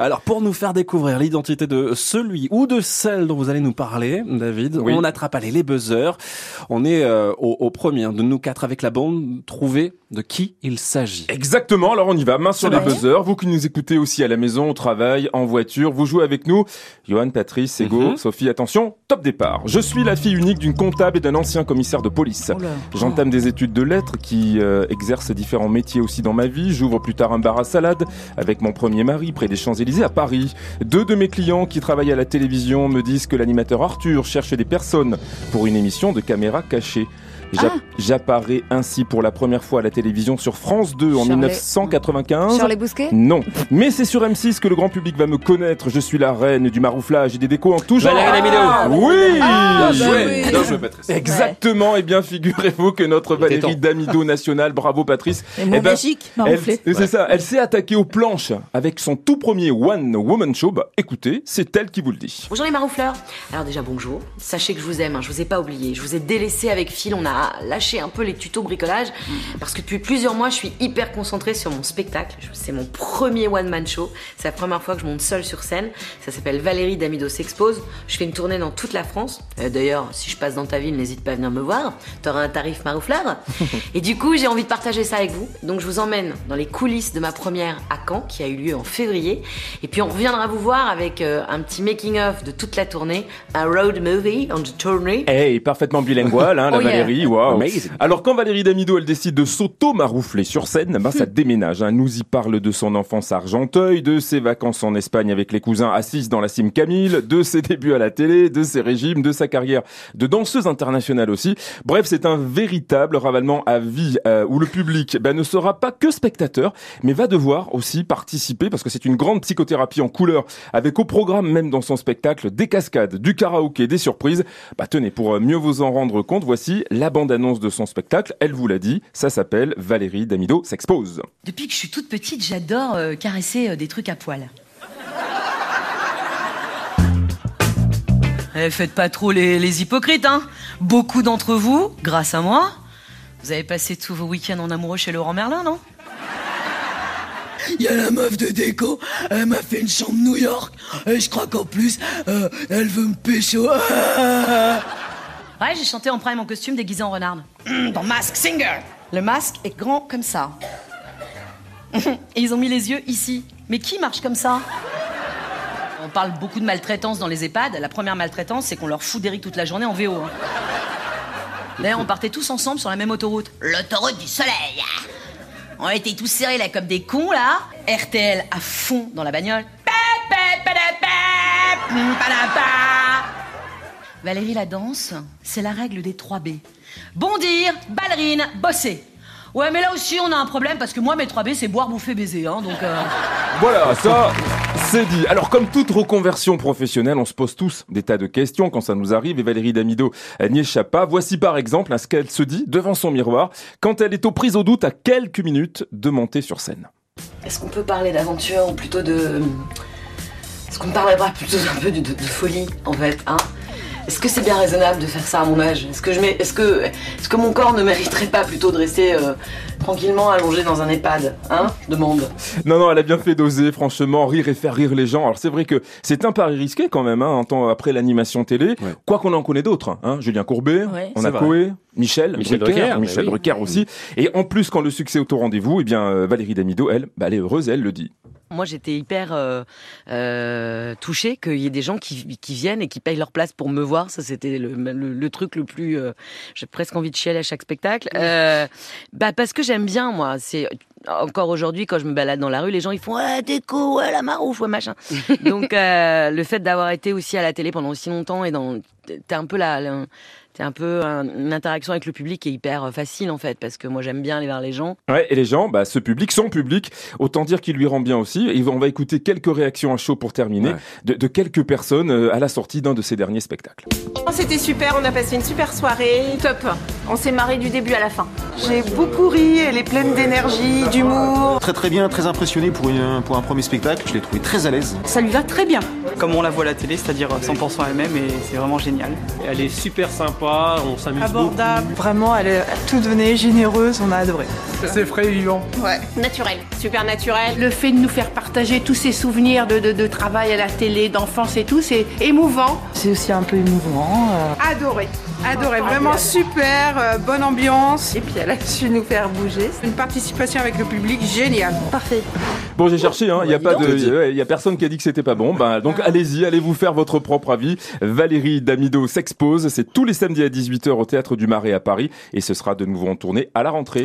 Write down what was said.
Alors pour nous faire découvrir l'identité de celui ou de celle dont vous allez nous parler, David, on attrape allez, les buzzers. On est euh, au, au, premier hein, de nous quatre avec la bande. Trouver de qui il s'agit. Exactement. Alors on y va. Main sur les buzzers. Vous qui nous écoutez aussi à la maison, au travail, en voiture, vous jouez avec nous. Johan, Patrice, Ego, mhm. Sophie. Attention, top départ. Je suis la fille unique d'une comptable et d'un ancien commissaire de police. J'entame des études de lettres qui euh, exercent différents métiers aussi dans ma vie. J'ouvre plus tard un bar à salade avec mon premier mari près des Champs à Paris. Deux de mes clients qui travaillent à la télévision me disent que l'animateur Arthur cherche des personnes pour une émission de caméra cachée. Ah. J'apparais ainsi pour la première fois à la télévision sur France 2 en 1995. Sur les bousquets Non. Mais c'est sur M6 que le grand public va me connaître. Je suis la reine du marouflage et des décos en tout genre. Valérie ah, oui, ah, bah Exactement. Et eh bien, figurez-vous que notre Valérie Damido nationale, bravo Patrice. Et mon eh ben, C'est ça. Elle s'est attaquée aux planches avec son tout premier One Woman Show. Bah, écoutez, c'est elle qui vous le dit. Bonjour les maroufleurs. Alors déjà, bonjour. Sachez que je vous aime. Hein. Je vous ai pas oublié. Je vous ai délaissé avec Phil. On a lâcher un peu les tutos bricolage parce que depuis plusieurs mois, je suis hyper concentrée sur mon spectacle. C'est mon premier one-man show. C'est la première fois que je monte seule sur scène. Ça s'appelle Valérie Damido s'expose. Je fais une tournée dans toute la France. Euh, d'ailleurs, si je passe dans ta ville, n'hésite pas à venir me voir. T'auras un tarif marouflard. Et du coup, j'ai envie de partager ça avec vous. Donc, je vous emmène dans les coulisses de ma première à Caen, qui a eu lieu en février. Et puis, on reviendra vous voir avec euh, un petit making-of de toute la tournée, un road movie on the tourney. Hey, parfaitement bilingual, hein, la oh Valérie. Alors quand Valérie Damido elle décide de s'auto-maroufler sur scène, ben ça déménage. Hein. Nous y parle de son enfance à Argenteuil, de ses vacances en Espagne avec les cousins assises dans la cime Camille, de ses débuts à la télé, de ses régimes, de sa carrière de danseuse internationale aussi. Bref, c'est un véritable ravalement à vie euh, où le public ben, ne sera pas que spectateur, mais va devoir aussi participer parce que c'est une grande psychothérapie en couleur avec au programme même dans son spectacle des cascades, du karaoké, des surprises. Bah tenez, pour mieux vous en rendre compte, voici la bande-annonce de son spectacle. Elle vous l'a dit, ça s'appelle Valérie Damido s'expose. Depuis que je suis toute petite, j'adore euh, caresser euh, des trucs à poil. Eh, faites pas trop les, hypocrites, hein. Beaucoup d'entre vous, grâce à moi, vous avez passé tous vos week-ends en amoureux chez Laurent Merlin, non? Il y a la meuf de déco, elle m'a fait une chambre New York, et je crois qu'en plus, euh, elle veut me pécho. Ouais, j'ai chanté en prime en costume déguisé en renard. Dans Mask Singer. Le masque est grand comme ça. Et ils ont mis les yeux ici. Mais qui marche comme ça? On parle beaucoup de maltraitance dans les EHPAD. La première maltraitance, c'est qu'on leur fout d'Eric toute la journée en VO. Hein. D'ailleurs, on partait tous ensemble sur la même autoroute. L'autoroute du soleil. On était tous serrés là comme des cons là. RTL à fond dans la bagnole. Valérie la danse, c'est la règle des 3 B. Bondir, ballerine, bosser. Ouais, mais là aussi, on a un problème parce que moi, mes 3 B, c'est boire, bouffer, baiser. Hein, donc. Euh. Voilà, ça, c'est dit. Alors, comme toute reconversion professionnelle, on se pose tous des tas de questions quand ça nous arrive. Et Valérie Damido n'y échappe pas. Voici par exemple ce qu'elle se dit devant son miroir quand elle est aux prises au doute à quelques minutes de monter sur scène. Est-ce qu'on peut parler d'aventure ou plutôt de. Est-ce qu'on parlerait plutôt un peu de, de folie, en fait, hein? Est-ce que c'est bien raisonnable de faire ça à mon âge? Est-ce que, est-ce que, est-ce que mon corps ne mériterait pas plutôt de rester euh, tranquillement allongé dans un EHPAD Hein Demande. Non, non, elle a bien fait d'oser, franchement, rire et faire rire les gens. Alors c'est vrai que c'est un pari risqué quand même, hein, un temps après l'animation télé. Quoi qu'on en connaît d'autres, hein. Julien Courbet, on a Coé, Michel, Michel Drucker, Michel Drucker aussi. Et en plus, quand le succès est au rendez-vous, eh bien euh, Valérie Damido, elle, bah, elle est heureuse, elle le dit. Moi, j'étais hyper euh, euh, touchée qu'il y ait des gens qui, viennent et qui payent leur place pour me voir. Ça, c'était le, truc le plus. Euh, j'ai presque envie de chialer à chaque spectacle. bah, parce que j'aime bien, moi. C'est encore aujourd'hui, quand je me balade dans la rue, les gens ils font ouais, déco, ouais, la marouf, ouais, machin. Donc, le fait d'avoir été aussi à la télé pendant aussi longtemps et dans. T'es un peu là c'est un peu une interaction avec le public qui est hyper euh, facile en fait parce que moi j'aime bien aller vers les gens. Ouais, et les gens, bah ce public, son public, autant dire qu'il lui rend bien aussi. Et on va écouter quelques réactions à chaud pour terminer de, quelques personnes euh, à la sortie d'un de ses derniers spectacles. Oh, c'était super, on a passé une super soirée, top. On s'est marré du début à la fin. J'ai beaucoup ri, elle est pleine d'énergie, d'humour. Très très bien, très impressionné pour, une, pour un premier spectacle. Je l'ai trouvé très à l'aise. Ça lui va très bien. Comme on la voit à la télé, c'est-à-dire 100% elle-même et c'est vraiment génial. Elle est super sympa, on s'amuse Abordable. Vraiment, elle est toute venue généreuse, on a adoré. C'est frais et vivant. Ouais. Naturel, super naturel. Le fait de nous faire partager tous ces souvenirs de, de, de travail à la télé, d'enfance et tout, c'est émouvant. C'est aussi un peu émouvant. Euh... Adoré, adoré, vraiment super, euh, bonne ambiance. Et puis elle a su nous faire bouger. Une participation avec le public géniale. Parfait. Bon, j'ai cherché, hein. il y a pas de, il y a personne qui a dit que c'était pas bon. Ben, donc allez-y, allez vous faire votre propre avis. Valérie Damido s'expose, c'est tous les samedis à 18h au théâtre du Marais à Paris et ce sera de nouveau en tournée à la rentrée.